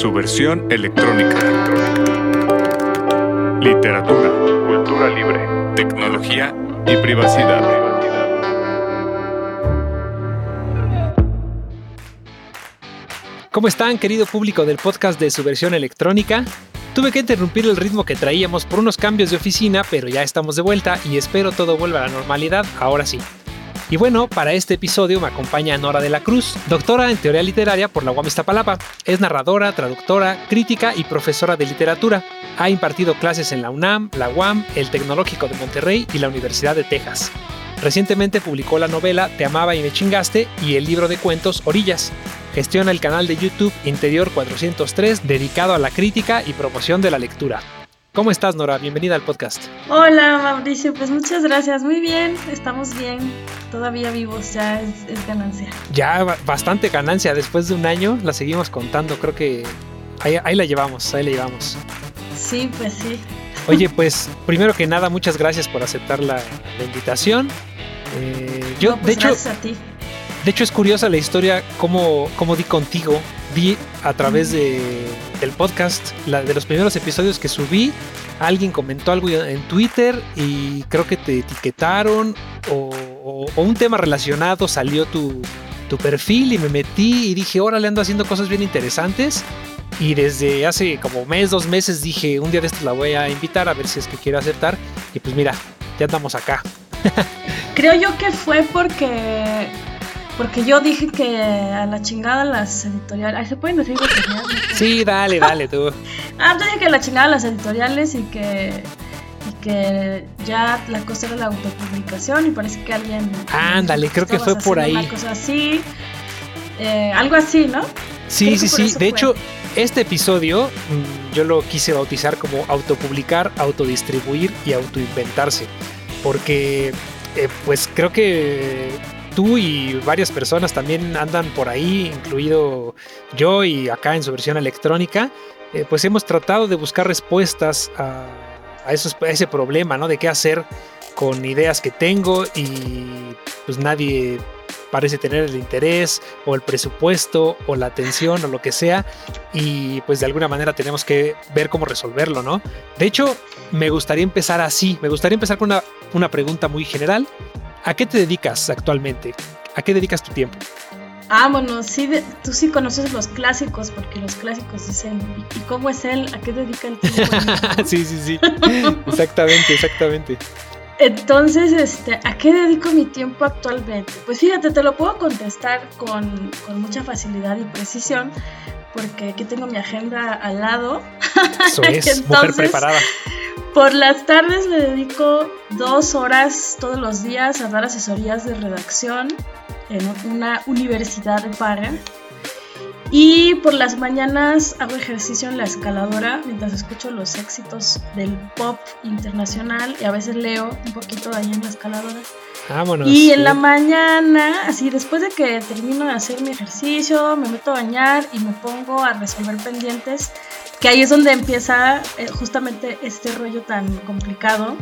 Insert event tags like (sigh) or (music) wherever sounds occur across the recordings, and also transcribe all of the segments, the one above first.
su versión electrónica. Literatura, cultura libre, tecnología y privacidad. ¿Cómo están, querido público del podcast de su versión electrónica? Tuve que interrumpir el ritmo que traíamos por unos cambios de oficina, pero ya estamos de vuelta y espero todo vuelva a la normalidad ahora sí. Y bueno, para este episodio me acompaña Nora de la Cruz, doctora en teoría literaria por la UAM Iztapalapa. Es narradora, traductora, crítica y profesora de literatura. Ha impartido clases en la UNAM, la UAM, el Tecnológico de Monterrey y la Universidad de Texas. Recientemente publicó la novela Te amaba y me chingaste y el libro de cuentos Orillas. Gestiona el canal de YouTube Interior 403 dedicado a la crítica y promoción de la lectura. ¿Cómo estás, Nora? Bienvenida al podcast. Hola, Mauricio. Pues muchas gracias. Muy bien, estamos bien. Todavía vivos, ya es, ganancia. Ya, bastante ganancia. Después de un año la seguimos contando. Creo que ahí, la llevamos, ahí la llevamos. Sí, pues sí. Oye, pues primero que nada, muchas gracias por aceptar la, invitación. Eh, yo, pues de hecho, gracias a ti. De hecho, es curiosa la historia, cómo, cómo di contigo. Vi a través de, del podcast, la, de los primeros episodios que subí, alguien comentó algo en Twitter y creo que te etiquetaron o, un tema relacionado salió tu, tu, perfil y me metí y dije, órale, ando haciendo cosas bien interesantes. Y desde hace como mes, dos meses dije, un día de estos la voy a invitar a ver si es que quiere aceptar. Y pues mira, ya andamos acá. Creo yo que fue porque porque yo dije que a la chingada las editoriales. ¿se pueden decir editoriales? Sí, dale, dale tú. (laughs) ah, yo dije que a la chingada las editoriales y que. Y que ya la cosa era la autopublicación y parece que alguien. Ándale, creo que fue por ahí. Una cosa así. Eh, algo así, ¿no? Sí, sí, sí. De hecho, este episodio mm, yo lo quise bautizar como autopublicar, autodistribuir y autoinventarse. Porque, eh, pues creo que tú y varias personas también andan por ahí, incluido yo y acá en su versión electrónica, eh, pues hemos tratado de buscar respuestas a, ese problema, ¿no? De qué hacer con ideas que tengo y pues nadie parece tener el interés o el presupuesto o la atención o lo que sea y pues de alguna manera tenemos que ver cómo resolverlo, ¿no? De hecho, me gustaría empezar así, me gustaría empezar con una, una pregunta muy general ¿A qué te dedicas actualmente? ¿A qué dedicas tu tiempo? Ah, bueno, sí, tú sí conoces los clásicos, porque los clásicos dicen, ¿y cómo es él? ¿A qué dedica el tiempo? (laughs) sí, sí, sí. exactamente, exactamente. Entonces, este, ¿a qué dedico mi tiempo actualmente? Pues fíjate, te lo puedo contestar con, con mucha facilidad y precisión, porque aquí tengo mi agenda al lado. Eso (laughs) es, mujer preparada. Por las tardes le dedico dos horas todos los días a dar asesorías de redacción en una universidad de paga. Y por las mañanas hago ejercicio en la escaladora mientras escucho los éxitos del pop internacional y a veces leo un poquito ahí en la escaladora. Vámonos. Y en la mañana, así después de que termino de hacer mi ejercicio, me meto a bañar y me pongo a resolver pendientes que ahí es donde empieza eh, justamente este rollo tan complicado.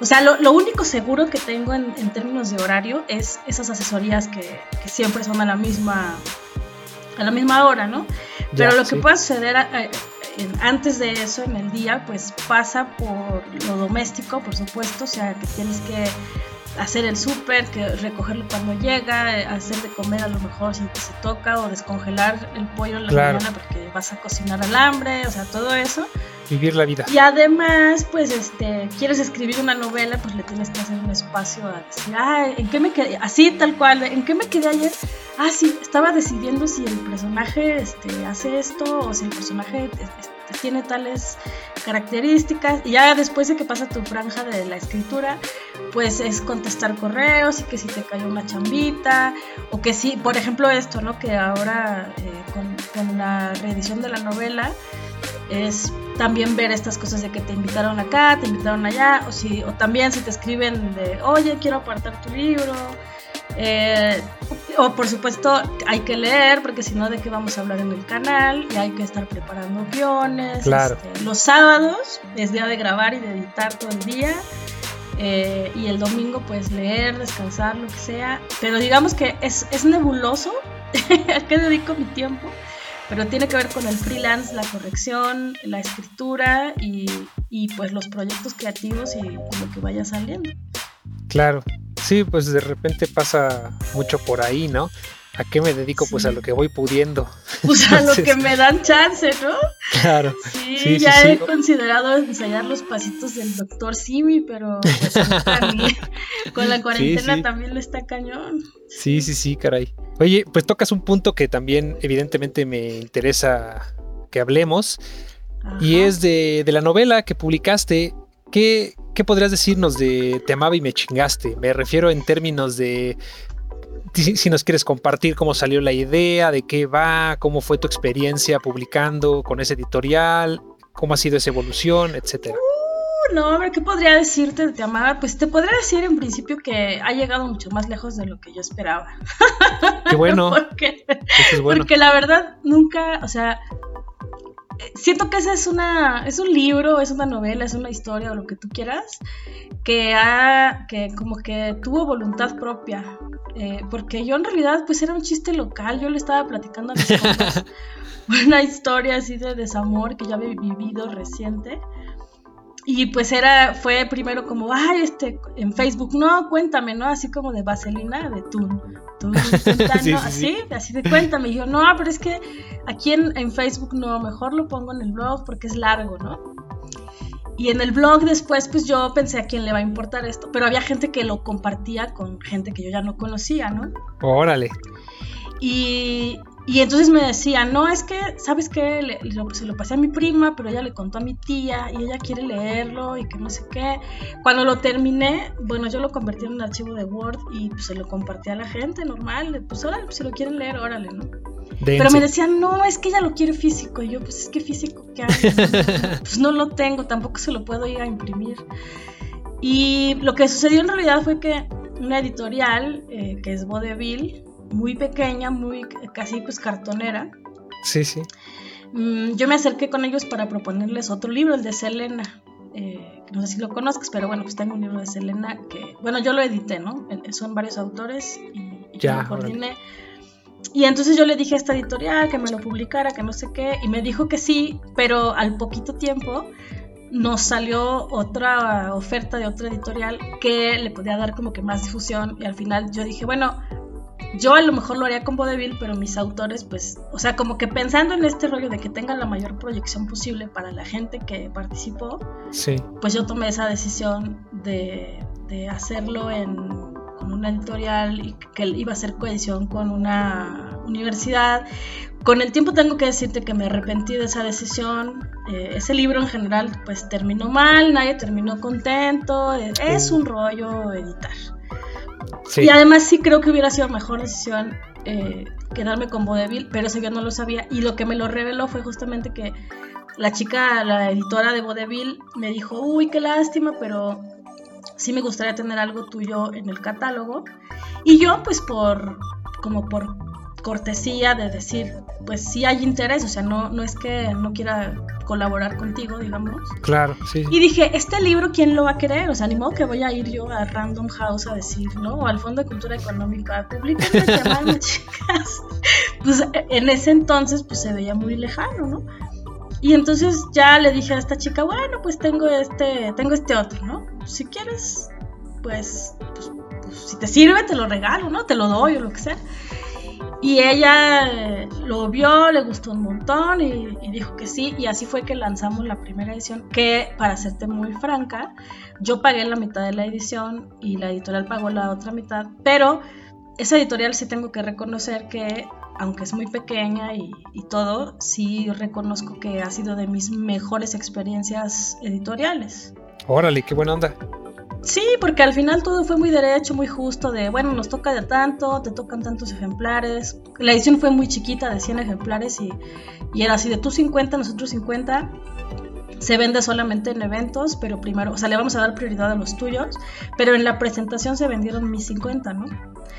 O sea, lo, único seguro que tengo en, términos de horario es esas asesorías que, siempre son a la misma a la misma hora, ¿no? Pero lo que puede suceder eh, antes de eso en el día, pues pasa por lo doméstico, por supuesto, o sea, que tienes que hacer el súper, que recogerlo cuando llega, hacer de comer a lo mejor si se toca o descongelar el pollo en la mañana porque vas a cocinar al hambre, o sea, todo eso. Vivir la vida. Y además, pues, este, quieres escribir una novela, pues le tienes que hacer un espacio a decir, ah, ¿en qué me quedé? Así, tal cual, ¿en qué me quedé ayer? Ah, sí, estaba decidiendo si el personaje este, hace esto o si el personaje este, tiene tales características. Y ya después de que pasa tu franja de la escritura, pues es contestar correos y que si te cayó una chambita o que si, por ejemplo esto, ¿no? Que ahora eh, con, la reedición de la novela es también ver estas cosas de que te invitaron acá, te invitaron allá, o, si, o también si te escriben de, oye, quiero apartar tu libro. Eh, o por supuesto hay que leer porque si no de qué vamos a hablar en el canal y hay que estar preparando guiones. Claro. Este, los sábados es día de grabar y de editar todo el día. Eh, y el domingo pues leer, descansar, lo que sea. Pero digamos que es, es nebuloso (laughs) a qué dedico mi tiempo. pero tiene que ver con el freelance, la corrección, la escritura y, y pues los proyectos creativos y, y lo que vaya saliendo. Claro, sí, pues de repente pasa mucho por ahí, ¿no? ¿A qué me dedico? Pues a lo que voy pudiendo. Pues a lo que me dan chance, ¿no? Claro. Sí, ya he considerado ensayar los pasitos del doctor Simi, pero pues, (laughs) con la cuarentena también le está cañón. Sí, sí, sí, caray. Oye, pues tocas un punto que también evidentemente me interesa que hablemos. Y es de, de la novela que publicaste. ¿Qué, ¿Qué podrías decirnos de Te amaba y me chingaste? Me refiero en términos de si, nos quieres compartir cómo salió la idea, de qué va, cómo fue tu experiencia publicando con ese editorial, cómo ha sido esa evolución, etcétera. Uh, no, hombre, ¿qué podría decirte de Te Amaba? Pues te podría decir en principio que ha llegado mucho más lejos de lo que yo esperaba. Qué bueno. (laughs) porque, porque la verdad nunca, o sea, siento que ese es una es un libro, es una novela, es una historia o lo que tú quieras que ha que como que tuvo voluntad propia eh, porque yo en realidad pues era un chiste local, yo le estaba platicando a mis (laughs) compas una historia así de desamor que ya había vivido reciente y pues era, fue primero como, ay, este, en Facebook, no, cuéntame, ¿no? Así como de vaselina, de tú, tú, (laughs) así, así de cuéntame. Y yo, no, pero es que aquí en, en, Facebook no, mejor lo pongo en el blog porque es largo, ¿no? Y en el blog después, pues yo pensé a quién le va a importar esto, pero había gente que lo compartía con gente que yo ya no conocía, ¿no? Órale. Y, y entonces me decía, no, es que, ¿sabes qué? se lo pasé a mi prima, pero ella le contó a mi tía y ella quiere leerlo y que no sé qué. Cuando lo terminé, bueno, yo lo convertí en un archivo de Word y pues, se lo compartí a la gente normal. Pues órale, pues, si lo quieren leer, órale, ¿no? Pero me decían, no, es que ella lo quiere físico. Y yo, pues es que físico, ¿qué hago? (laughs) pues no lo tengo, tampoco se lo puedo ir a imprimir. Y lo que sucedió en realidad fue que una editorial, eh, que es Vodeville, muy pequeña, muy casi pues cartonera. Sí, sí. Mm, yo me acerqué con ellos para proponerles otro libro, el de Selena. Eh, no sé si lo conozcas, pero bueno, pues tengo un libro de Selena que, bueno, yo lo edité, ¿no? Son varios autores y, ya, lo coordiné. Y entonces yo le dije a esta editorial que me lo publicara, que no sé qué, y me dijo que sí, pero al poquito tiempo nos salió otra oferta de otra editorial que le podía dar como que más difusión y al final yo dije, bueno, yo a lo mejor lo haría con vodevil, pero mis autores, pues, o sea, como que pensando en este rollo de que tenga la mayor proyección posible para la gente que participó, sí. pues yo tomé esa decisión de, de hacerlo en, con una editorial y que iba a ser cohesión con una universidad. Con el tiempo tengo que decirte que me arrepentí de esa decisión. Eh, ese libro en general, pues terminó mal, nadie terminó contento. Es un rollo editar. Y además sí creo que hubiera sido mejor decisión eh, quedarme con Vodevil, pero eso yo no lo sabía. Y lo que me lo reveló fue justamente que la chica, la editora de Vodevil, me dijo, uy, qué lástima, pero sí me gustaría tener algo tuyo en el catálogo. Y yo, pues por, como por cortesía de decir, pues sí hay interés, o sea, no, no es que no quiera colaborar contigo, digamos. Claro, sí. Y dije, este libro, ¿quién lo va a querer? O sea, ni modo que voy a ir yo a Random House a decir, ¿no? O al Fondo de Cultura Económica, publicar (laughs) llamarme chicas. Pues en ese entonces, pues se veía muy lejano, ¿no? Y entonces ya le dije a esta chica, bueno, pues tengo este, tengo este otro, ¿no? Si quieres, pues, pues, pues si te sirve, te lo regalo, ¿no? Te lo doy o lo que sea. Y ella lo vio, le gustó un montón y, dijo que sí. Y así fue que lanzamos la primera edición, que para serte muy franca, yo pagué la mitad de la edición y la editorial pagó la otra mitad. Pero esa editorial sí tengo que reconocer que, aunque es muy pequeña y, y todo, sí reconozco que ha sido de mis mejores experiencias editoriales. Órale, qué buena onda. Sí, porque al final todo fue muy derecho, muy justo, de bueno, nos toca de tanto, te tocan tantos ejemplares. La edición fue muy chiquita, de 100 ejemplares, y, era así, de tú 50, nosotros 50. Se vende solamente en eventos, pero primero, o sea, le vamos a dar prioridad a los tuyos, pero en la presentación se vendieron mis 50, ¿no?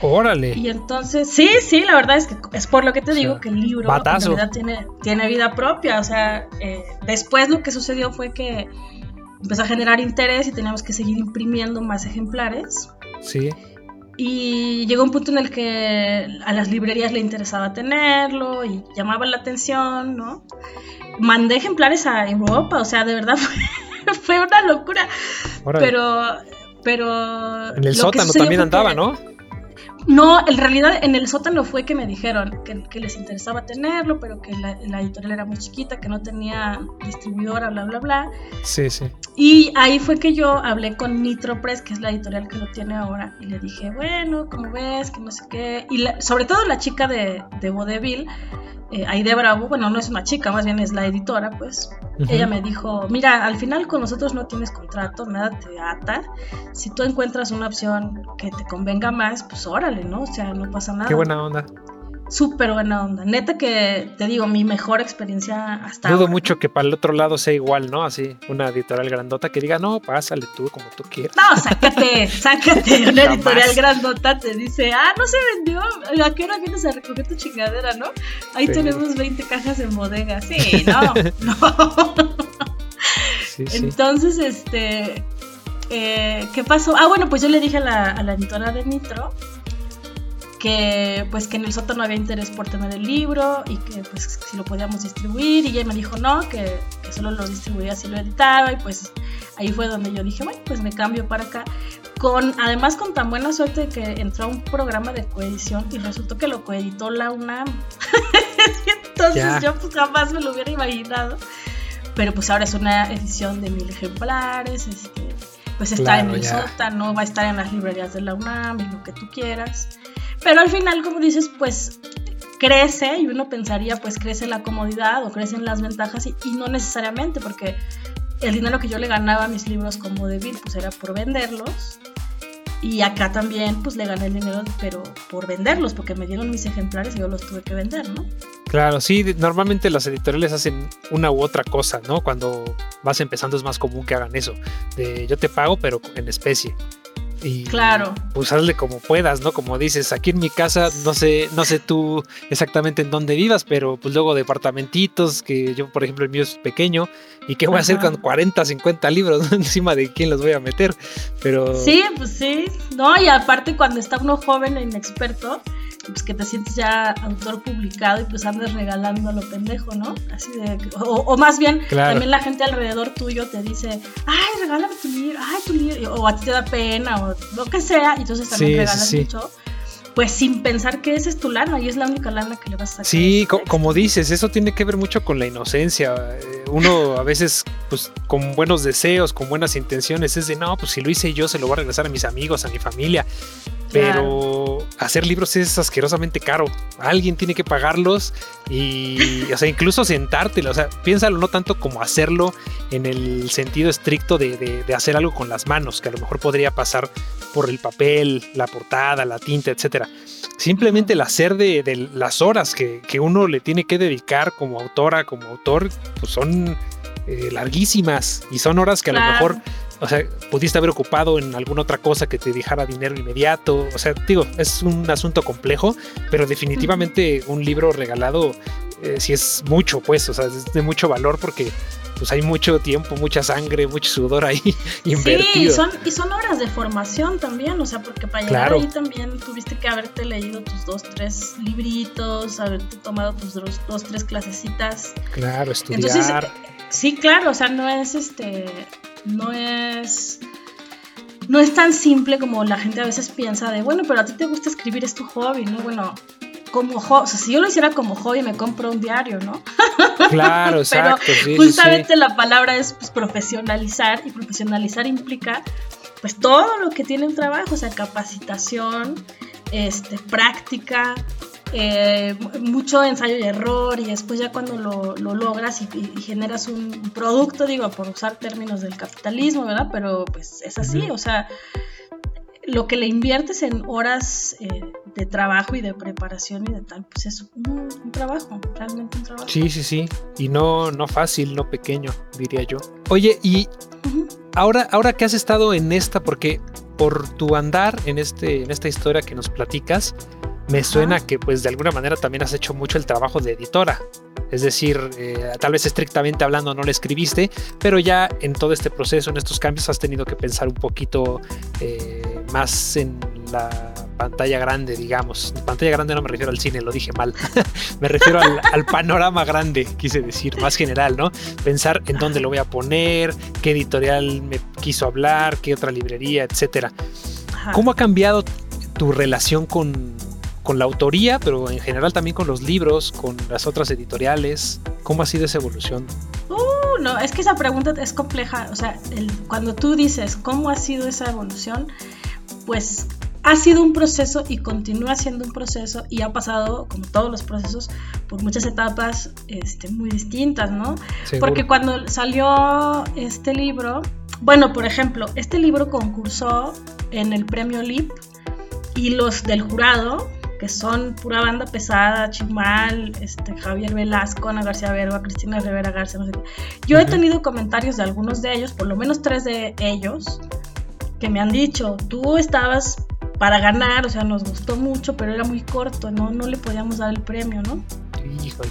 Órale. Y entonces, sí, sí, la verdad es que es por lo que te digo que el libro en realidad tiene, tiene vida propia. O sea, eh, después lo que sucedió fue que empezó a generar interés y teníamos que seguir imprimiendo más ejemplares. Sí. Y llegó un punto en el que a las librerías le interesaba tenerlo y llamaba la atención, ¿no? Mandé ejemplares a Europa, o sea, de verdad (laughs) fue, una locura. Pero, pero... En el sótano también andaba, ¿no? No, en realidad en el sótano fue que me dijeron que, les interesaba tenerlo, pero que la, editorial era muy chiquita, que no tenía distribuidora, bla, bla, bla. Sí, sí. Y ahí fue que yo hablé con Nitro Press, que es la editorial que lo tiene ahora, y le dije, bueno, ¿cómo ves? Que no sé qué. Y sobre todo la chica de, de Vodevil eh, Aide Bravo, bueno, no es una chica, más bien es la editora, pues, ella me dijo, mira, al final con nosotros no tienes contrato, nada te ata, si tú encuentras una opción que te convenga más, pues órale, ¿no? O sea, no pasa nada. Qué buena onda súper buena onda. Neta que te digo, mi mejor experiencia hasta Dudo mucho que para el otro lado sea igual, ¿no? Así, una editorial grandota que diga, no, pásale tú como tú quieras. No, sácate, sácate. (laughs) Una editorial grandota te dice, ah, no se vendió. ¿A qué hora vienes a recoger tu chingadera, no? Ahí tenemos 20 cajas en bodega. Sí, (laughs) no, no. Entonces, este. Eh, ¿Qué pasó? Ah, bueno, pues yo le dije a la, a la editora de Nitro que pues que en el sótano había interés por tener el libro y que pues si lo podíamos distribuir. Y ella me dijo no, que, solo lo distribuía si lo editaba y pues ahí fue donde yo dije bueno pues me cambio para acá con además con tan buena suerte que entró a un programa de coedición y resultó que lo coeditó la UNAM. (laughs) Entonces yo pues jamás me lo hubiera imaginado. Pero pues ahora es una edición de mil ejemplares este pues está en el sótano va a estar en las librerías de la UNAM y lo que tú quieras pero al final, como dices, pues crece y uno pensaría, pues crece la comodidad o crecen las ventajas y, no necesariamente, porque el dinero que yo le ganaba a mis libros como de Bill, pues era por venderlos. Y acá también, pues le gané el dinero, pero por venderlos, porque me dieron mis ejemplares y yo los tuve que vender, ¿no? Claro, sí, normalmente las editoriales hacen una u otra cosa, ¿no? Cuando vas empezando es más común que hagan eso, de yo te pago, pero en especie. Y claro. Pues hazle como puedas, ¿no? Como dices, aquí en mi casa, no sé, no sé tú exactamente en dónde vivas, pero pues luego departamentitos, que yo, por ejemplo, el mío es pequeño, y qué voy a hacer con 40, 50 libros (laughs) encima de quién los voy a meter. Pero. Sí, pues sí. No, y aparte cuando está uno joven e inexperto, pues que te sientes ya autor publicado y pues andas regalando a lo pendejo, ¿no? Así de, o, más bien, también la gente alrededor tuyo te dice, ay, regálame tu libro, ay, tu libro, o a ti te da pena, o lo que sea, y entonces también regalas mucho pues sin pensar que esa es tu lana y es la única lana que le vas a sacar. Sí, como dices, eso tiene que ver mucho con la inocencia. Eh, uno a veces, pues con buenos deseos, con buenas intenciones, es de no, pues si lo hice yo, se lo voy a regresar a mis amigos, a mi familia. Pero hacer libros es asquerosamente caro. Alguien tiene que pagarlos y, o sea, incluso sentártelo. O sea, piénsalo no tanto como hacerlo en el sentido estricto de, hacer algo con las manos, que a lo mejor podría pasar por el papel, la portada, la tinta, etcétera. Simplemente el hacer de, las horas que, uno le tiene que dedicar como autora, como autor, pues son eh, larguísimas y son horas que a lo mejor o sea, pudiste haber ocupado en alguna otra cosa que te dejara dinero inmediato. O sea, digo, es un asunto complejo, pero definitivamente un libro regalado eh, sí es mucho, pues, o sea, es de mucho valor porque pues hay mucho tiempo, mucha sangre, mucho sudor ahí invertido. (laughs) Sí, y son, y son horas de formación también, o sea, porque para llegar ahí también tuviste que haberte leído tus dos, tres libritos, haberte tomado tus dos, dos tres clasecitas. Claro, estudiar. sí, claro, o sea, no es este no es no es tan simple como la gente a veces piensa de, bueno, pero a ti te gusta escribir, es tu hobby, ¿no? Bueno, como hobby, o sea, si yo lo hiciera como hobby, me compro un diario, ¿no? (laughs) Claro, exacto. Pero justamente la palabra es pues, profesionalizar y profesionalizar implica pues todo lo que tiene un trabajo, o sea, capacitación, este, práctica, eh, mucho ensayo y error y después ya cuando lo, logras y, generas un producto, digo, por usar términos del capitalismo, ¿verdad? Pero pues es así, o sea, lo que le inviertes en horas eh, de trabajo y de preparación y de tal, pues es un, trabajo, realmente un trabajo. Sí, sí, sí, y no, no fácil, no pequeño, diría yo. Oye, y ahora, ahora que has estado en esta, porque por tu andar en, este, en esta historia que nos platicas, me suena que pues de alguna manera también has hecho mucho el trabajo de editora. Es decir, eh, tal vez estrictamente hablando no le escribiste, pero ya en todo este proceso, en estos cambios, has tenido que pensar un poquito eh, más en la pantalla grande, digamos. Pantalla grande no me refiero al cine, lo dije mal. (laughs) me refiero (laughs) al, panorama grande, quise decir, más general, ¿no? Pensar en dónde lo voy a poner, qué editorial me quiso hablar, qué otra librería, etcétera. ¿Cómo ha cambiado tu relación con, con la autoría, pero en general también con los libros, con las otras editoriales? ¿Cómo ha sido esa evolución? Uh, no, es que esa pregunta es compleja. O sea, cuando tú dices cómo ha sido esa evolución, pues ha sido un proceso y continúa siendo un proceso y ha pasado, como todos los procesos, por muchas etapas este, muy distintas, ¿no? Porque cuando salió este libro, bueno, por ejemplo, este libro concursó en el premio LIP y los del jurado, que son pura banda pesada, Chimal, este, Javier Velasco, Ana García Verba, Cristina Rivera García, no sé qué. Yo he tenido comentarios de algunos de ellos, por lo menos tres de ellos, que me han dicho, tú estabas para ganar, o sea, nos gustó mucho, pero era muy corto, ¿no? No le podíamos dar el premio, ¿no? Híjole.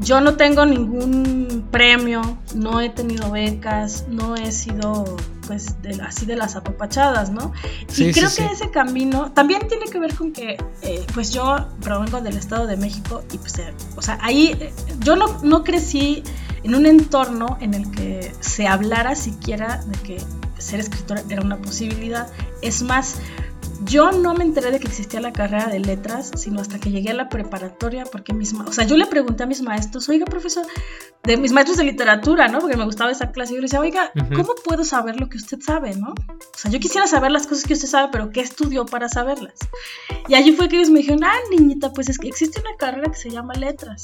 Yo no tengo ningún premio, no he tenido becas, no he sido pues así de las apapachadas, ¿no? y creo que ese camino también tiene que ver con que eh, pues yo provengo del Estado de México y pues, eh, o sea, ahí eh, yo no, no crecí en un entorno en el que se hablara siquiera de que ser escritor era una posibilidad. Es más, yo no me enteré de que existía la carrera de letras, sino hasta que llegué a la preparatoria, porque misma, o sea, yo le pregunté a mis maestros, oiga, profesor, de mis maestros de literatura, ¿no? Porque me gustaba esa clase, y yo le decía, oiga, ¿cómo puedo saber lo que usted sabe, no? O sea, yo quisiera saber las cosas que usted sabe, pero ¿qué estudió para saberlas? Y allí fue que ellos me dijeron, ah, niñita, pues es que existe una carrera que se llama letras.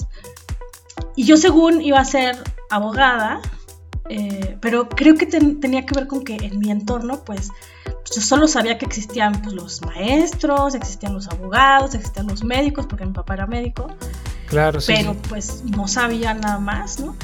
Y yo según iba a ser abogada, eh, pero creo que tenía que ver con que en mi entorno, pues, yo solo sabía que existían pues, los maestros, existían los abogados, existían los médicos, porque mi papá era médico. Claro, sí. Pero pues no sabía nada más, ¿no?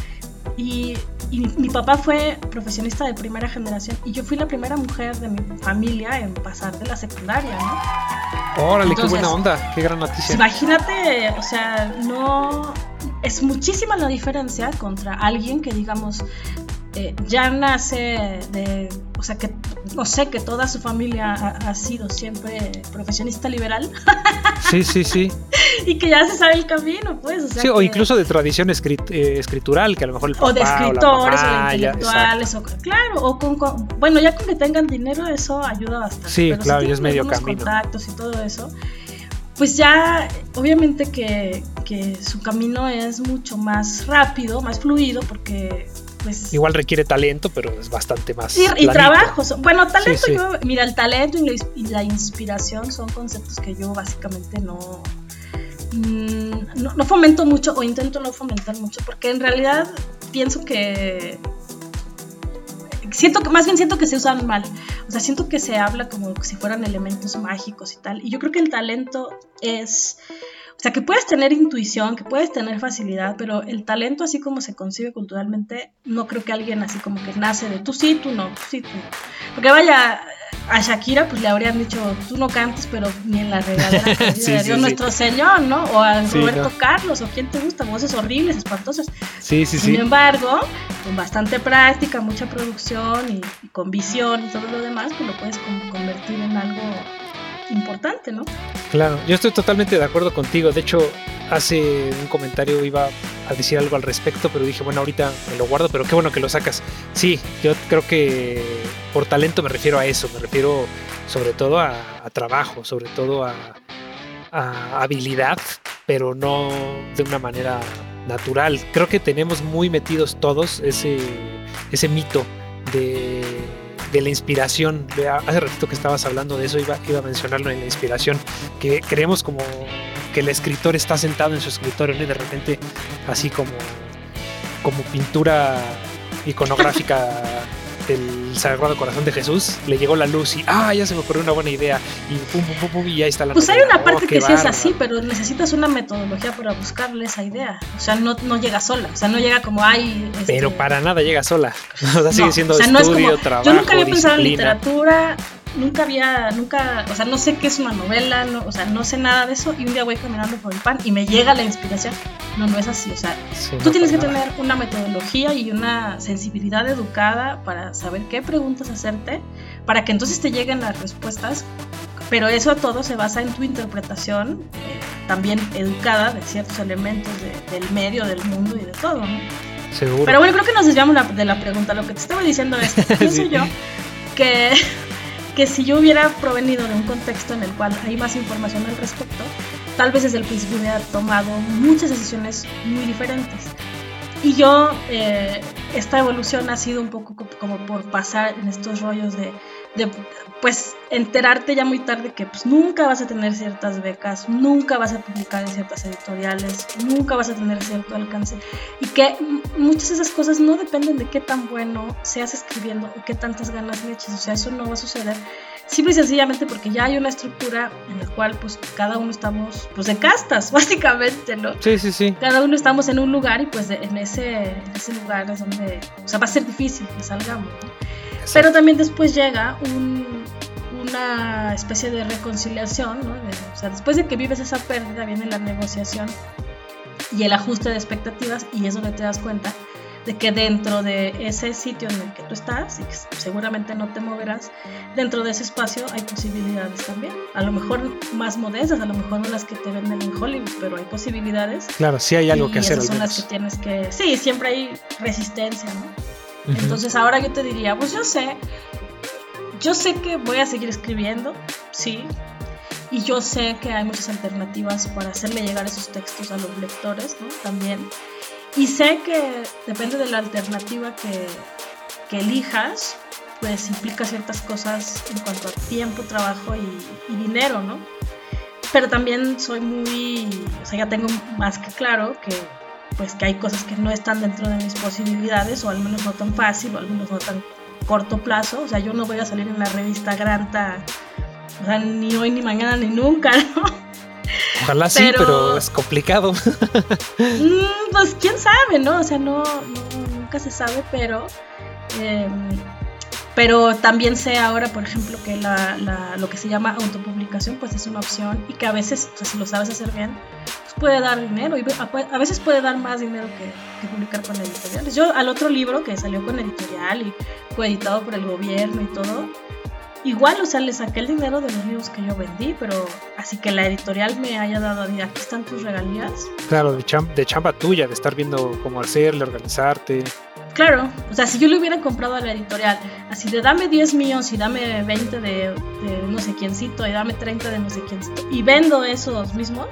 Y, mi papá fue profesionista de primera generación y yo fui la primera mujer de mi familia en pasar de la secundaria, ¿no? Órale, qué buena onda, qué gran noticia. Imagínate, o sea, no. Es muchísima la diferencia contra alguien que, digamos, eh, ya nace de, o sea, que no sé, que toda su familia ha, sido siempre profesionista liberal. Sí, sí, sí. (laughs) y que ya se sabe el camino, pues. O sí, o incluso de tradición eh, escritural, que a lo mejor el papá O de escritores o, de intelectuales, o, claro, o con, bueno, ya con que tengan dinero eso ayuda bastante. Sí, claro, y es medio camino. contactos y todo eso pues ya obviamente que, que, su camino es mucho más rápido, más fluido, porque pues, Igual requiere talento, pero es bastante más. Sí, y trabajo. Bueno, talento, yo, mira, el talento y la, inspiración son conceptos que yo básicamente no, mm, no, no, fomento mucho o intento no fomentar mucho, porque en realidad pienso que. Siento que, más bien siento que se usan mal. O sea, siento que se habla como si fueran elementos mágicos y tal. Y yo creo que el talento es o sea, que puedes tener intuición, que puedes tener facilidad, pero el talento así como se concibe culturalmente, no creo que alguien así como que nace de tú sí, tú no, tú sí, tú no. Porque vaya, a Shakira pues le habrían dicho, tú no cantes, pero ni en la regadera de Dios nuestro Señor, ¿no? O a Roberto Carlos, o quién te gusta, voces horribles, espantosas. Sí, sí, Sin embargo, con bastante práctica, mucha producción y, y, con visión y todo lo demás, pues lo puedes convertir en algo importante, ¿no? Claro, yo estoy totalmente de acuerdo contigo. De hecho, hace un comentario iba a decir algo al respecto, pero dije, bueno, ahorita me lo guardo, pero qué bueno que lo sacas. Sí, yo creo que por talento me refiero a eso, me refiero sobre todo a, trabajo, sobre todo a, a habilidad, pero no de una manera natural. Creo que tenemos muy metidos todos ese, ese mito de de la inspiración. Hace ratito que estabas hablando de eso, iba, iba a mencionarlo en la inspiración, que creemos como que el escritor está sentado en su escritorio y de repente así como, como pintura iconográfica (laughs) del Sagrado Corazón de Jesús, le llegó la luz y ah, ya se me ocurrió una buena idea. Y pum pum pum, pum y ahí está la Pues hay una parte oh, que sí es así, pero necesitas una metodología para buscarle esa idea. O sea, no, no llega sola, o sea, no llega como ay, este pero para nada llega sola. (laughs) O sea, sigue siendo estudio, trabajo, Yo nunca había pensado en literatura, nunca había, nunca, o sea, no sé qué es una novela, no, o sea, no sé nada de eso y un día voy caminando por el pan y me llega la inspiración. No, no es así, o sea, tú tienes que tener una metodología y una sensibilidad educada para saber qué preguntas hacerte, para que entonces te lleguen las respuestas pero eso todo se basa en tu interpretación, eh, también educada de ciertos elementos del medio, del mundo y de todo, ¿no? Seguro. Pero bueno, creo que nos desviamos de la pregunta. Lo que te estaba diciendo es, (laughs) pienso yo que, que si yo hubiera provenido de un contexto en el cual hay más información al respecto, tal vez desde el principio hubiera tomado muchas decisiones muy diferentes. Y yo, eh, esta evolución ha sido un poco como por pasar en estos rollos de, de, pues, enterarte ya muy tarde que pues nunca vas a tener ciertas becas, nunca vas a publicar en ciertas editoriales, nunca vas a tener cierto alcance. Y que muchas de esas cosas no dependen de qué tan bueno seas escribiendo o qué tantas ganas le eches. O sea, eso no va a suceder simple y sencillamente porque ya hay una estructura en la cual pues cada uno estamos pues de castas (laughs) básicamente, ¿no? Sí, sí, sí. Cada uno estamos en un lugar y pues en ese, ese lugar es donde, o sea, va a ser difícil que salgamos, ¿no? Pero también después llega un, una especie de reconciliación, ¿no? o sea, después de que vives esa pérdida viene la negociación y el ajuste de expectativas y es donde te das cuenta de que dentro de ese sitio en el que tú estás, y que seguramente no te moverás, dentro de ese espacio hay posibilidades también. A lo mejor más modestas, a lo mejor no las que te venden en Hollywood, pero hay posibilidades. Claro, sí hay algo que hacer. Esas son las que tienes que... Sí, siempre hay resistencia, ¿no? Entonces ahora yo te diría, pues yo sé, yo sé que voy a seguir escribiendo, sí, y yo sé que hay muchas alternativas para hacerle llegar esos textos a los lectores, ¿no? También. Y sé que depende de la alternativa que, elijas, pues implica ciertas cosas en cuanto a tiempo, trabajo y, dinero, ¿no? Pero también soy muy, o sea, ya tengo más que claro que pues que hay cosas que no están dentro de mis posibilidades o al menos no tan fácil o al menos no tan corto plazo, o sea, yo no voy a salir en la revista Granta, o sea, ni hoy ni mañana ni nunca, (laughs) ¿no? Ojalá sí, pero es complicado. (laughs) Mm, pues quién sabe, ¿no? O sea, no, nunca se sabe, pero... Em, pero también sé ahora, por ejemplo, que la, lo que se llama autopublicación, pues es una opción y que a veces, o sea, si lo sabes hacer bien, pues puede dar dinero y a veces puede dar más dinero que, publicar con editoriales. Yo al otro libro que salió con editorial y fue editado por el gobierno y todo, Igual, o sea, le saqué el dinero de los libros que yo vendí, pero así que la editorial me haya dado, aquí están tus regalías. Claro, de, de chamba tuya, de estar viendo cómo hacerle, organizarte. Claro, o sea, si yo le hubiera comprado a la editorial, así de dame 10 millones y dame 20 de, no sé quiéncito y dame 30 de no sé quiéncito y vendo esos mismos,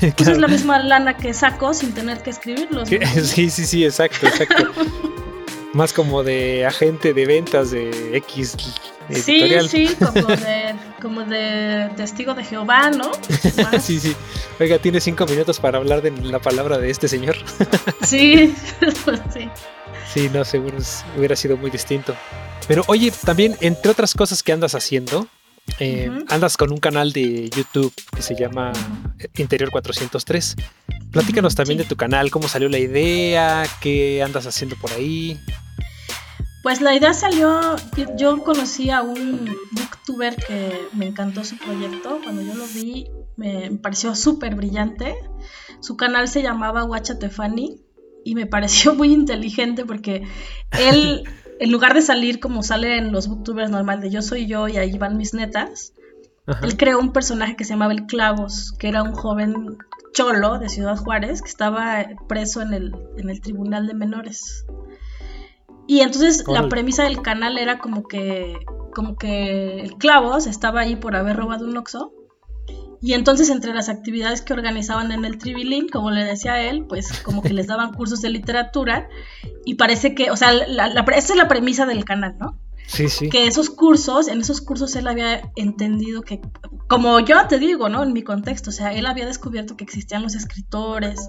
(laughs) pues es la misma lana que saco sin tener que escribirlos. (laughs) Sí, sí, sí, exacto, exacto. (laughs) Más como de agente de ventas de X Sí, sí, como de, como de testigo de Jehová, ¿no? (laughs) sí, sí. Oiga, tiene cinco minutos para hablar de la palabra de este señor. (laughs) sí, (laughs) sí. Sí, no, seguro hubiera sido muy distinto. Pero oye, también, entre otras cosas que andas haciendo, eh, andas con un canal de YouTube que se llama Interior 403. Platícanos también de tu canal, cómo salió la idea, qué andas haciendo por ahí. Pues la idea salió, yo conocí a un booktuber que me encantó su proyecto, cuando yo lo vi me pareció súper brillante, su canal se llamaba Watchatefani y me (laughs) pareció muy inteligente porque él, (laughs) en lugar de salir como salen los booktubers normal de yo soy yo y ahí van mis netas, él creó un personaje que se llamaba el Clavos, que era un joven cholo de Ciudad Juárez que estaba preso en el, en el tribunal de menores. Y entonces la premisa del canal era como que, como que el Clavos estaba ahí por haber robado un Oxxo. Y entonces entre las actividades que organizaban en el Tribilín, como le decía él, pues como que les (laughs) daban cursos de literatura. Y parece que, o sea, la, esa es la premisa del canal, ¿no? Sí, sí. Que esos cursos, en esos cursos él había entendido que, como yo te digo, ¿no? En mi contexto, o sea, él había descubierto que existían los escritores,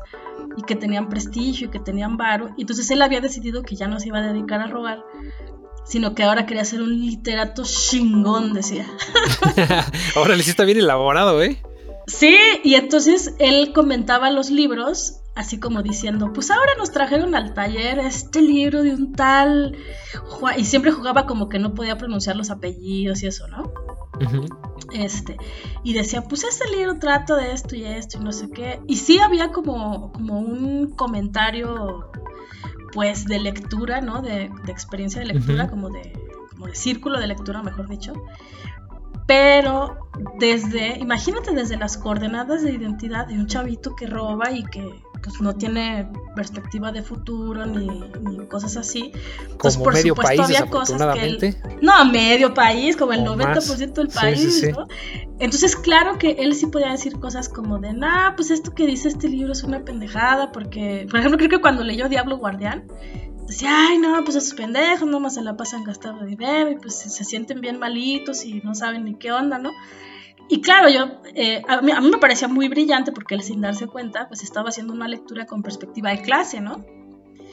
y que tenían prestigio y que tenían varo. Y entonces él había decidido que ya no se iba a dedicar a robar, sino que ahora quería ser un literato chingón, decía. (laughs) ahora le está bien elaborado, ¿eh? Sí, y entonces él comentaba los libros así como diciendo, pues ahora nos trajeron al taller este libro de un tal... Y siempre jugaba como que no podía pronunciar los apellidos y eso, ¿no? Este, y decía, pues este libro trata de esto y esto y no sé qué. Y sí había como, como un comentario, pues, de lectura, ¿no? De, experiencia de lectura, como, de, como de círculo de lectura, mejor dicho. pero desde, imagínate desde las coordenadas de identidad de un chavito que roba y que pues no tiene perspectiva de futuro ni, cosas así. Pues como medio país, había cosas que él, no, medio país, como el 90% del país, ¿no? Entonces, claro que él sí podía decir cosas como de, nah, pues esto que dice este libro es una pendejada, porque, por ejemplo, creo que cuando leyó Diablo Guardián, decía, ay, no, pues esos pendejos nomás se la pasan gastando dinero y pues se sienten bien malitos y no saben ni qué onda, ¿no? Y claro, yo, eh, a, mí, me parecía muy brillante porque él sin darse cuenta, pues estaba haciendo una lectura con perspectiva de clase, ¿no?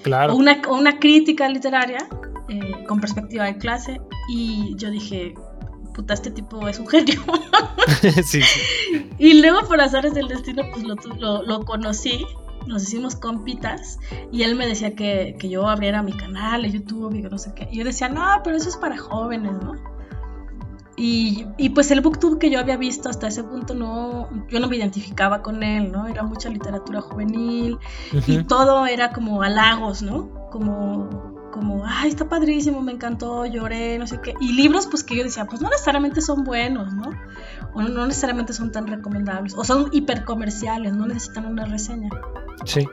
Claro. O una, una crítica literaria eh, con perspectiva de clase. Y yo dije, puta, este tipo es un genio. (laughs) sí, sí. (laughs) Y luego por azares del destino, pues lo, lo, lo, conocí, nos hicimos compitas y él me decía que, que yo abriera mi canal de YouTube y que no sé qué. Y yo decía, no, pero eso es para jóvenes, ¿no? Y, y, pues el booktube que yo había visto hasta ese punto no, yo no me identificaba con él, ¿no? Era mucha literatura juvenil y todo era como halagos, ¿no? Como, como, ay, está padrísimo, me encantó, lloré, no sé qué. Y libros pues que yo decía, pues no necesariamente son buenos, ¿no? O no, no necesariamente son tan recomendables, o son hipercomerciales, no necesitan una reseña. Sí.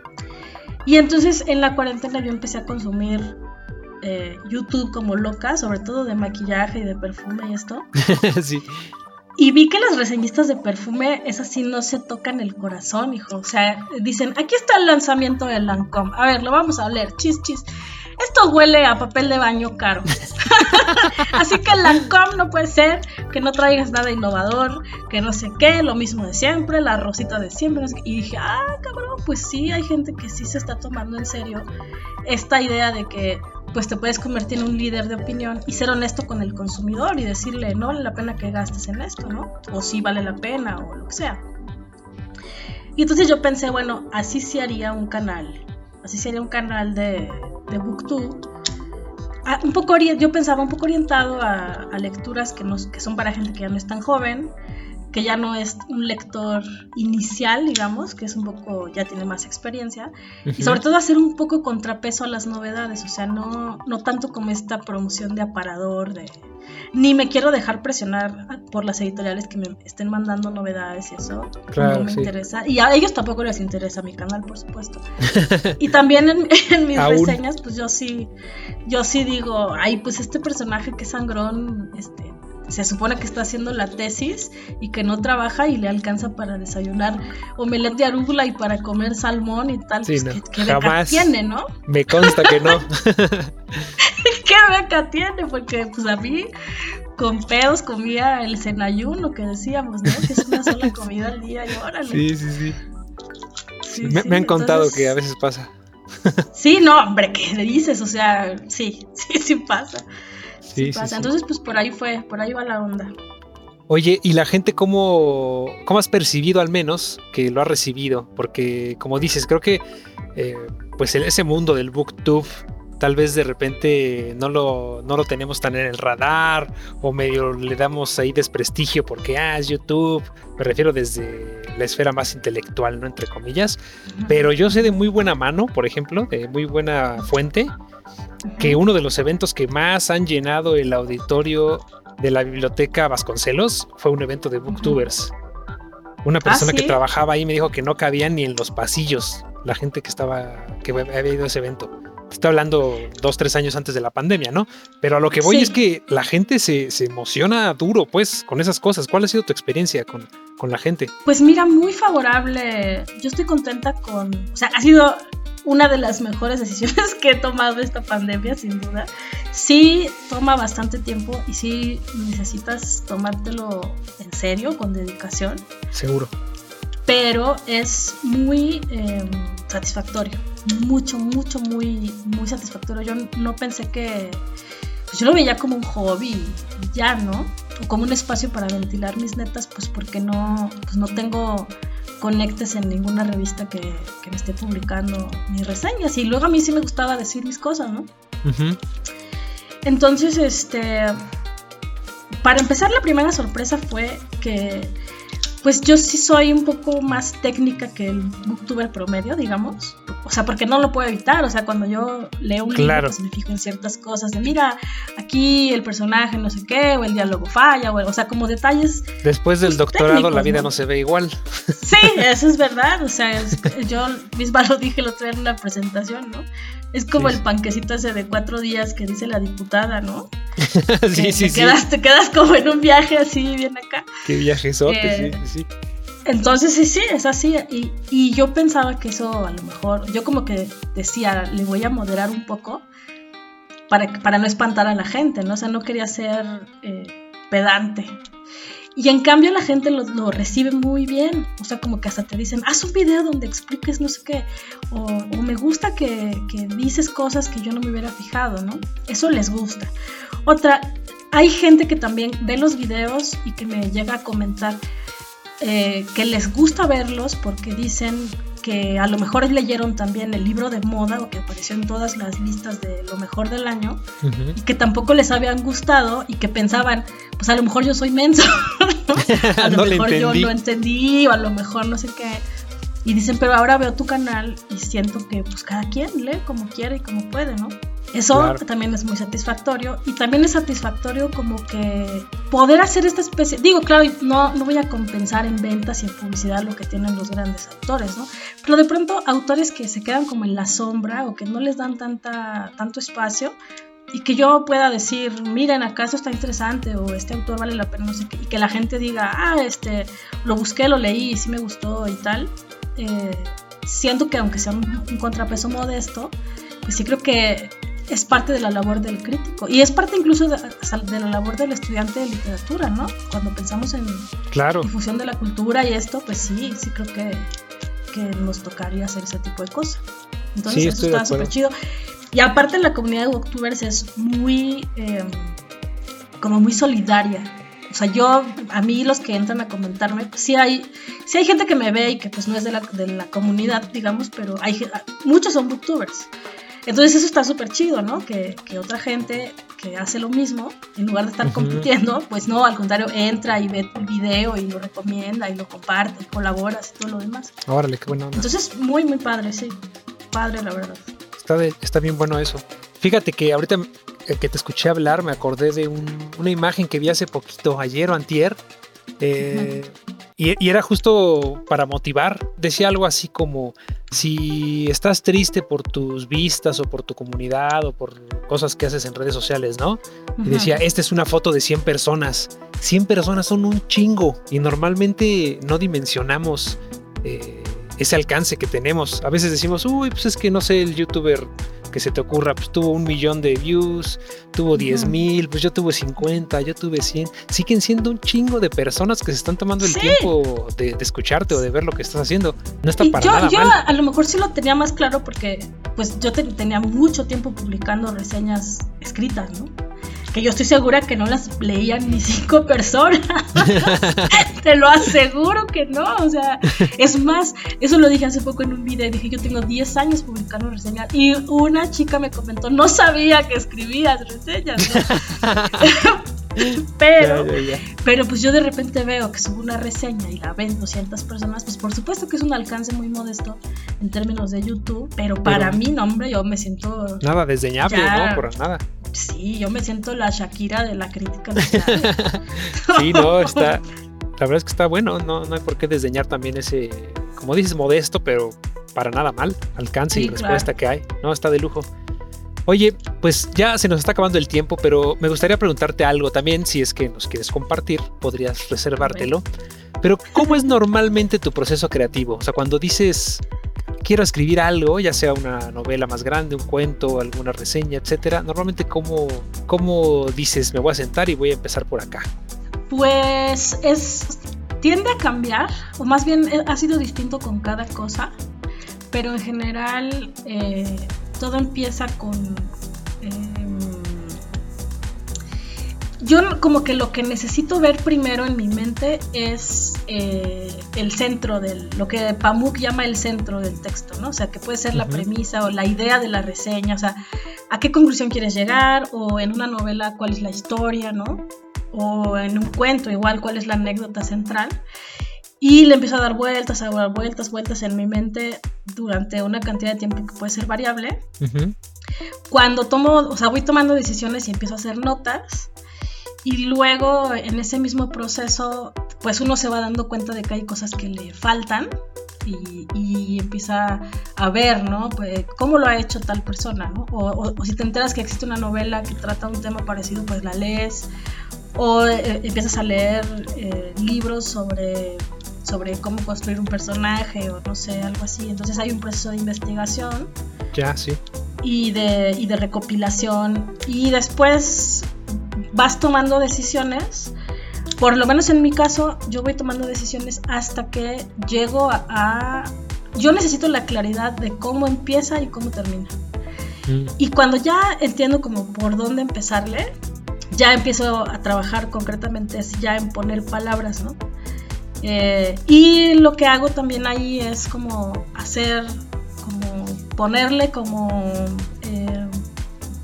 Y entonces en la cuarentena yo empecé a consumir eh, YouTube como loca, sobre todo de maquillaje y de perfume y esto. (laughs) sí. Y vi que las reseñistas de perfume, esas sí no se tocan el corazón, hijo. O sea, dicen, aquí está el lanzamiento de Lancome. A ver, lo vamos a leer. Chis, chis. Esto huele a papel de baño caro. (laughs) Así que Lancome no puede ser que no traigas nada innovador, que no sé qué, lo mismo de siempre, la rosita de siempre. Y dije, ah, cabrón, pues sí, hay gente que sí se está tomando en serio esta idea de que pues te puedes convertir en un líder de opinión y ser honesto con el consumidor y decirle no vale la pena que gastes en esto, ¿no? O sí vale la pena o lo que sea. Y entonces yo pensé, bueno, así se haría un canal, así sería un canal de, de Booktube. Ah, un poco, yo pensaba un poco orientado a, lecturas que, nos, que son para gente que ya no es tan joven, que ya no es un lector inicial, digamos, que es un poco, ya tiene más experiencia, y sobre todo hacer un poco contrapeso a las novedades, o sea, no, no tanto como esta promoción de aparador, de, ni me quiero dejar presionar por las editoriales que me estén mandando novedades y eso, claro, no me interesa, y a ellos tampoco les interesa mi canal, por supuesto. (laughs) y también en, mis reseñas, pues yo sí, yo sí digo, ay, pues este personaje que es sangrón, este, se supone que está haciendo la tesis y que no trabaja y le alcanza para desayunar omelette de arugula y para comer salmón y tal. Sí, pues, no, ¿qué, jamás tiene, no? Me consta que no. (laughs) ¿Qué beca tiene? Porque pues a mí con pedos comía el cenayuno que decíamos, ¿no? Que es una sola (laughs) comida al día y órale. Sí, sí, sí. me, han contado que a veces pasa. sí, no, hombre, ¿qué le dices? O sea, sí, (laughs) sí, sí pasa. Entonces, pues por ahí fue, por ahí va la onda. Oye, ¿y la gente cómo, cómo has percibido al menos que lo ha recibido? Porque, como dices, creo que eh, pues en ese mundo del booktube tal vez de repente no lo, no lo tenemos tan en el radar o medio le damos ahí desprestigio porque, ah, es YouTube, me refiero desde la esfera más intelectual, ¿no? Entre comillas. Pero yo sé de muy buena mano, por ejemplo, de muy buena fuente, que uno de los eventos que más han llenado el auditorio de la biblioteca Vasconcelos fue un evento de booktubers. Una persona que ¿Ah, trabajaba ahí me dijo que no cabía ni en los pasillos la gente que estaba, que había ido a ese evento. Estoy hablando dos, tres años antes de la pandemia, ¿no? Pero a lo que voy es que la gente se, emociona duro, pues, con esas cosas. ¿Cuál ha sido tu experiencia con, con la gente? Pues mira, muy favorable. Yo estoy contenta con. O sea, ha sido una de las mejores decisiones que he tomado esta pandemia, sin duda. Sí toma bastante tiempo y sí necesitas tomártelo en serio, con dedicación. Seguro. Pero es muy em, satisfactorio. Mucho, mucho, muy, muy satisfactorio. Yo no pensé que... Pues yo lo veía como un hobby, ya, ¿no? O como un espacio para ventilar mis netas, pues porque no, pues no tengo conectes en ninguna revista que, me esté publicando mis reseñas. Y luego a mí sí me gustaba decir mis cosas, ¿no? Entonces, este. Para empezar, la primera sorpresa fue que. Pues yo sí soy un poco más técnica que el booktuber promedio, digamos. o sea, porque no lo puedo evitar, o sea, cuando yo leo un libro, pues me fijo en ciertas cosas de, mira, aquí el personaje no sé qué, o el diálogo falla, o, o sea, como detalles. Después del pues, doctorado la vida ¿no? se ve igual. Sí, eso es verdad, o sea, yo misma (laughs) lo dije el otro día en una presentación, ¿no? Es como el panquecito ese de cuatro días que dice la diputada, ¿no? (laughs) sí, sí, sí. Quedas, te quedas como en un viaje así, bien acá. Qué viaje eh, sí, sí. Entonces sí, sí, es así. Y, y, yo pensaba que eso a lo mejor, yo como que decía, le voy a moderar un poco para, para no espantar a la gente, ¿no? O sea, no quería ser eh, pedante. Y en cambio la gente lo, recibe muy bien. O sea, como que hasta te dicen, haz un video donde expliques no sé qué. O, me gusta que, que dices cosas que yo no me hubiera fijado, ¿no? Eso les gusta. Otra, hay gente que también ve los videos y que me llega a comentar, eh, que les gusta verlos porque dicen que a lo mejor leyeron también el libro de moda o que apareció en todas las listas de lo mejor del año y que tampoco les habían gustado y que pensaban, pues a lo mejor yo soy menso, (laughs) a lo (laughs) mejor yo no entendí o a lo mejor no sé qué. Y dicen, pero ahora veo tu canal y siento que pues cada quien lee como quiere y como puede, ¿no? Eso también es muy satisfactorio y también es satisfactorio como que poder hacer esta especie, digo, claro, no, no voy a compensar en ventas y en publicidad lo que tienen los grandes autores, ¿no? Pero de pronto autores que se quedan como en la sombra o que no les dan tanta, tanto espacio, y que yo pueda decir, miren, acaso está interesante o este autor vale la pena, no sé qué, y que la gente diga, ah, este, lo busqué, lo leí, y sí me gustó y tal. Eh, siento que aunque sea un, un, contrapeso modesto, pues sí creo que es parte de la labor del crítico y es parte incluso de, de, la labor del estudiante de literatura, ¿no? Cuando pensamos en claro. difusión de la cultura y esto, pues sí, sí creo que, que nos tocaría hacer ese tipo de cosas. Entonces sí, eso está súper chido. Y aparte la comunidad de Booktubers es muy, eh, como muy solidaria. O sea, yo, a mí los que entran a comentarme, pues sí hay, sí hay gente que me ve y que pues no es de la, de la comunidad, digamos, pero hay, muchos son booktubers. Entonces eso está súper chido, ¿no? Que, que, otra gente que hace lo mismo, en lugar de estar uh -huh. compitiendo, pues no, al contrario, entra y ve el video y lo recomienda y lo comparte y colabora y todo lo demás. Órale, qué bueno. Entonces, muy, muy padre, sí. Padre, la verdad. Está, de, está bien bueno eso. Fíjate que ahorita que te escuché hablar me acordé de un, una imagen que vi hace poquito, ayer o antier, eh, uh -huh. Y, y, era justo para motivar. Decía algo así como, si estás triste por tus vistas o por tu comunidad o por cosas que haces en redes sociales, ¿no? Uh -huh. Y decía, esta es una foto de 100 personas. 100 personas son un chingo y normalmente no dimensionamos eh, ese alcance que tenemos. A veces decimos, uy, pues es que no sé, el youtuber que se te ocurra, pues tuvo un millón de views, tuvo 10 mil, pues yo tuve 50, yo tuve 100. Siguen siendo un chingo de personas que se están tomando el sí. tiempo de, de, escucharte o de ver lo que estás haciendo. No está y para yo, nada yo mal. a lo mejor sí lo tenía más claro porque pues yo te, tenía mucho tiempo publicando reseñas escritas, ¿no? que yo estoy segura que no las leían ni (laughs) cinco personas. (laughs) Te lo aseguro que no. O sea, es más, eso lo dije hace poco en un video. Dije, yo tengo 10 años publicando reseñas. Y una chica me comentó, no sabía que escribías reseñas. ¿no? (laughs) pero, ya, ya, ya. pero pues yo de repente veo que subo una reseña y la ven 200 personas, pues por supuesto que es un alcance muy modesto en términos de YouTube, pero para pero, mí, no, hombre, yo me siento... Nada desdeñable, ¿no? Por nada. Sí, yo me siento la Shakira de la crítica. (laughs) sí, no, está... La verdad es que está bueno, no, no hay por qué desdeñar también ese, como dices, modesto, pero para nada mal, alcance sí, y respuesta claro. que hay. No, está de lujo. Oye, pues ya se nos está acabando el tiempo, pero me gustaría preguntarte algo también, si es que nos quieres compartir, podrías reservártelo. Pero ¿cómo es normalmente tu proceso creativo? O sea, cuando dices, quiero escribir algo, ya sea una novela más grande, un cuento, alguna reseña, etcétera, normalmente ¿cómo, cómo dices, me voy a sentar y voy a empezar por acá? Pues es tiende a cambiar, o más bien eh, ha sido distinto con cada cosa, pero en general eh, todo empieza con... Eh, yo como que lo que necesito ver primero en mi mente es eh, el centro del, lo que Pamuk llama el centro del texto, ¿no? O sea, que puede ser uh -huh. la premisa o la idea de la reseña, o sea, a qué conclusión quieres llegar, o en una novela cuál es la historia, ¿no? O en un cuento igual cuál es la anécdota central. y le empiezo a dar vueltas, a dar vueltas, vueltas en mi mente durante una cantidad de tiempo que puede ser variable. Cuando tomo, o sea, voy tomando decisiones y empiezo a hacer notas. Y luego en ese mismo proceso, pues uno se va dando cuenta de que hay cosas que le faltan y, empieza a ver, ¿no? Pues, cómo lo ha hecho tal persona, ¿no? O, si te enteras que existe una novela que trata un tema parecido, pues la lees. O eh, empiezas a leer eh, libros sobre, sobre cómo construir un personaje o no sé, algo así. Entonces hay un proceso de investigación. Ya, sí. Y de, y de recopilación. Y después vas tomando decisiones por lo menos en mi caso, yo voy tomando decisiones hasta que llego a, yo necesito la claridad de cómo empieza y cómo termina. Mm. Y cuando ya entiendo como por dónde empezarle, ya empiezo a trabajar concretamente ya en poner palabras, ¿no? Eh, y lo que hago también ahí es como hacer, como ponerle como eh,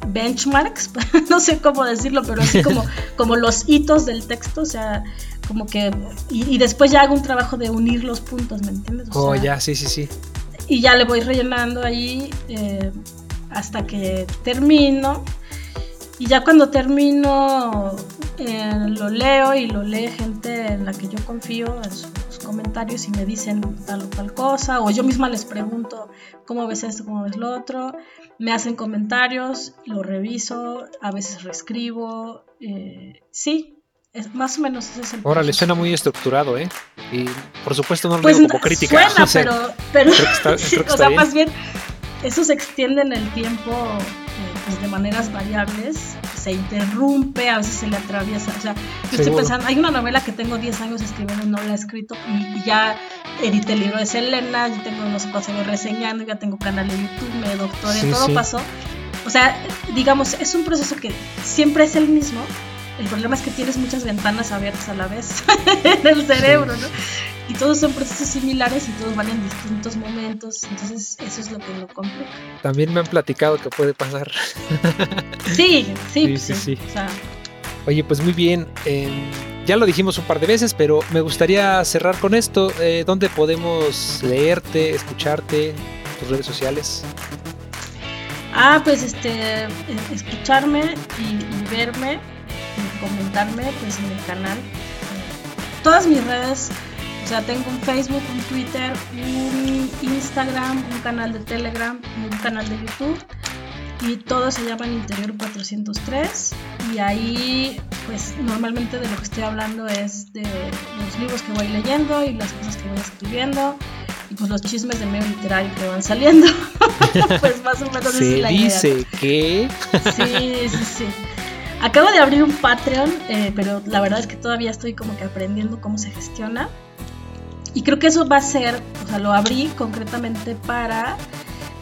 benchmarks, (laughs) no sé cómo decirlo, pero así como, (laughs) como los hitos del texto, o sea, como que, y, después ya hago un trabajo de unir los puntos, ¿me entiendes? oh, ya, sí, sí, sí. Y ya le voy rellenando ahí eh, hasta que termino. Y ya cuando termino, eh, lo leo y lo lee gente en la que yo confío en sus comentarios y me dicen tal o tal cosa, o yo misma les pregunto cómo ves esto, cómo ves lo otro me hacen comentarios, lo reviso, a veces reescribo. Eh, sí, es, más o menos ese es el Ahora le suena muy estructurado, ¿eh? Y por supuesto no lo pues digo como crítica. Suena, (laughs) pero, pero (laughs) o sea, más bien eso se extiende en el tiempo de maneras variables, se interrumpe, a veces se le atraviesa. O sea, yo estoy pensando, hay una novela que tengo 10 años escribiendo, no la he escrito y ya edité el libro de Selena, yo tengo unos consejos reseñando, ya tengo canal de YouTube, me doctoré, todo pasó. O sea, digamos, es un proceso que siempre es el mismo. El problema es que tienes muchas ventanas abiertas a la vez (laughs) en el cerebro, ¿no? Y todos son procesos similares y todos van en distintos momentos. Entonces, eso es lo que lo complica. También me han platicado que puede pasar. (laughs) sí, sí, sí. sí, Oye, pues muy bien. ya lo dijimos un par de veces, pero me gustaría cerrar con esto. Eh, ¿Dónde podemos leerte, escucharte, tus redes sociales? Ah, pues este, escucharme y, verme y comentarme pues en el canal. Todas mis redes, o sea, tengo un Facebook, un Twitter, un Instagram, un canal de Telegram y un canal de YouTube y todos se llaman Interior 403 y ahí pues normalmente de lo que estoy hablando es de los libros que voy leyendo y las cosas que voy escribiendo y pues los chismes de medio literario que van saliendo. (laughs) Pues más o menos se es la dice que sí sí sí acabo de abrir un Patreon eh, pero la verdad es que todavía estoy como que aprendiendo cómo se gestiona. Y creo que eso va a ser o sea lo abrí concretamente para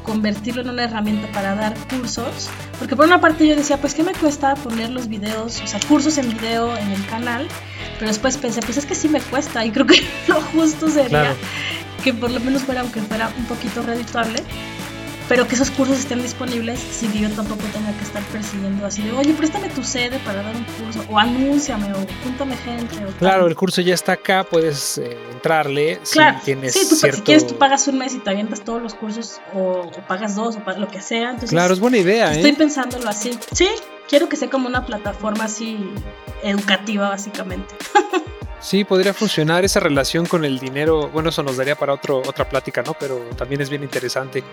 convertirlo en una herramienta para dar cursos, porque por una parte yo decía, pues ¿qué me cuesta poner los videos, o sea, cursos en video en el canal? Pero después pensé, pues es que sí me cuesta. Y creo que (laughs) lo justo sería que por lo menos fuera, aunque fuera un poquito redituable, pero que esos cursos estén disponibles sin que yo tampoco tenga que estar persiguiendo así de, oye, préstame tu sede para dar un curso, o anúnciame, o júntame gente. claro, el curso ya está acá, puedes eh, entrarle. Claro, si tienes sí, tú, si quieres tú pagas un mes y te avientas todos los cursos, o, pagas dos, o lo que sea. Entonces, claro, es buena idea. Estoy ¿eh? pensándolo así. Sí, quiero que sea como una plataforma así educativa, básicamente. (laughs) Sí, podría funcionar esa relación con el dinero. Bueno, eso nos daría para otro, otra plática, ¿no? Pero también es bien interesante.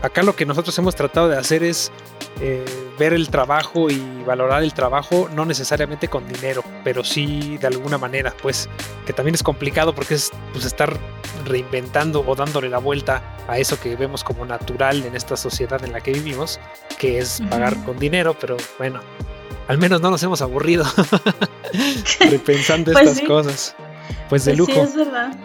Acá lo que nosotros hemos tratado de hacer es eh, ver el trabajo y valorar el trabajo, no necesariamente con dinero, pero sí de alguna manera, pues, que también es complicado porque es pues, estar reinventando o dándole la vuelta a eso que vemos como natural en esta sociedad en la que vivimos, que es pagar con dinero, pero bueno, al menos no nos hemos aburrido (laughs) repensando pues estas cosas. Pues de pues lujo. Sí, es verdad.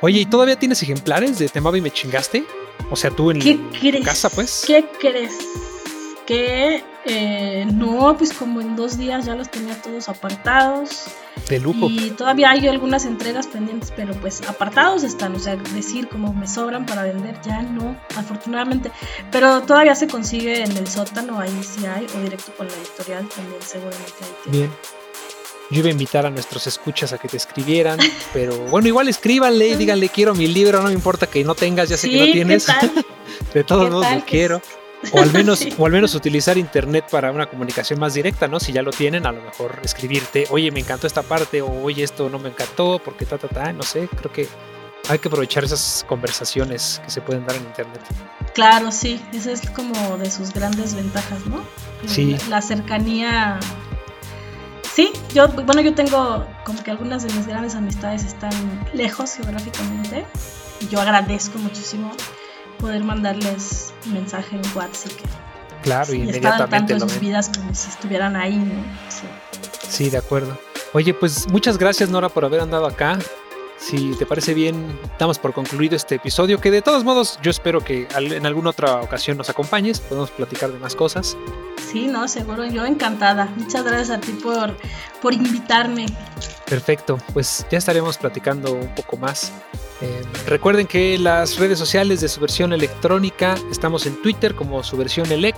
Oye, ¿y todavía tienes ejemplares de Temaba y me chingaste? O sea, tú en casa, pues. ¿Qué crees? Que eh, no, pues como en dos días ya los tenía todos apartados. De lujo. Y todavía hay algunas entregas pendientes, pero pues apartados están. O sea, decir como me sobran para vender, ya no, afortunadamente. Pero todavía se consigue en el sótano, ahí sí hay, o directo con la editorial también, seguramente Bien. Yo iba a invitar a nuestros escuchas a que te escribieran, (laughs) pero bueno, igual escríbanle y díganle quiero mi libro, no me importa que no tengas, ya sé que no tienes. (laughs) de todos modos lo quiero. O al menos, (laughs) o al menos utilizar internet para una comunicación más directa, ¿no? Si ya lo tienen, a lo mejor escribirte, oye, me encantó esta parte, o oye, esto no me encantó, porque ta, ta, ta, no sé, creo que hay que aprovechar esas conversaciones que se pueden dar en internet. Claro, sí, esa es como de sus grandes ventajas, ¿no? Sí. La, cercanía. Sí, yo, bueno, yo tengo como que algunas de mis grandes amistades están lejos geográficamente. Y yo agradezco muchísimo poder mandarles un mensaje en WhatsApp que claro, y inmediatamente tanto en sus vidas como si estuvieran ahí, ¿no? Sí. sí, de acuerdo. Oye, pues muchas gracias Nora por haber andado acá. Si te parece bien, damos por concluido este episodio, que de todos modos yo espero que en alguna otra ocasión nos acompañes, podemos platicar de más cosas. Sí, no, seguro, yo encantada. Muchas gracias a ti por, por invitarme. Perfecto, pues ya estaremos platicando un poco más. Eh, recuerden que las redes sociales de su versión electrónica estamos en Twitter como su versión elec,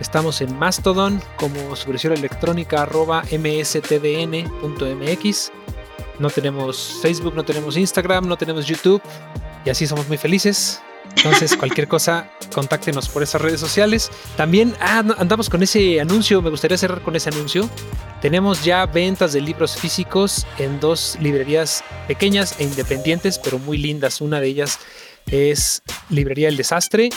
estamos en Mastodon como su versión electrónica arroba mstdn.mx no tenemos Facebook, no tenemos Instagram, no tenemos YouTube y así somos muy felices. Entonces, (laughs) cualquier cosa, contáctenos por esas redes sociales. También ah, andamos con ese anuncio, me gustaría cerrar con ese anuncio. Tenemos ya ventas de libros físicos en dos librerías pequeñas e independientes, pero muy lindas. Una de ellas es Librería El Desastre,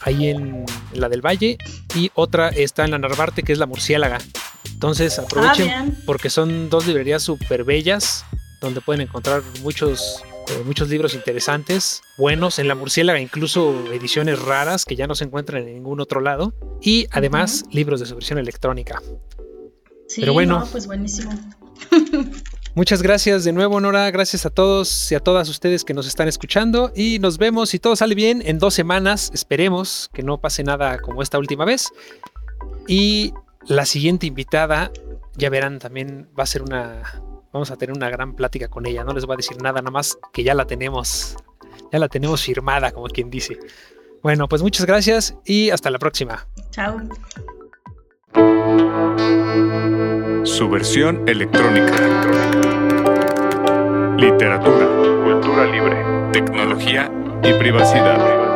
ahí en la del Valle, y otra está en la Narvarte, que es la Murciélaga. Entonces aprovechen ah, porque son dos librerías súper bellas, donde pueden encontrar muchos, eh, muchos libros interesantes, buenos, en la murciélaga incluso ediciones raras que ya no se encuentran en ningún otro lado, y además libros de su versión electrónica. Sí, Pero bueno, pues buenísimo. (laughs) (laughs) Muchas gracias de nuevo, Nora. Gracias a todos y a todas ustedes que nos están escuchando. Y nos vemos, si todo sale bien, en dos semanas. Esperemos que no pase nada como esta última vez. Y la siguiente invitada, ya verán, también va a ser una, Vamos a tener una gran plática con ella. No les voy a decir nada, nada más que ya la tenemos. Ya la tenemos firmada, como quien dice. Bueno, pues muchas gracias y hasta la próxima. Chao. Su versión electrónica. Literatura, cultura libre, tecnología y privacidad.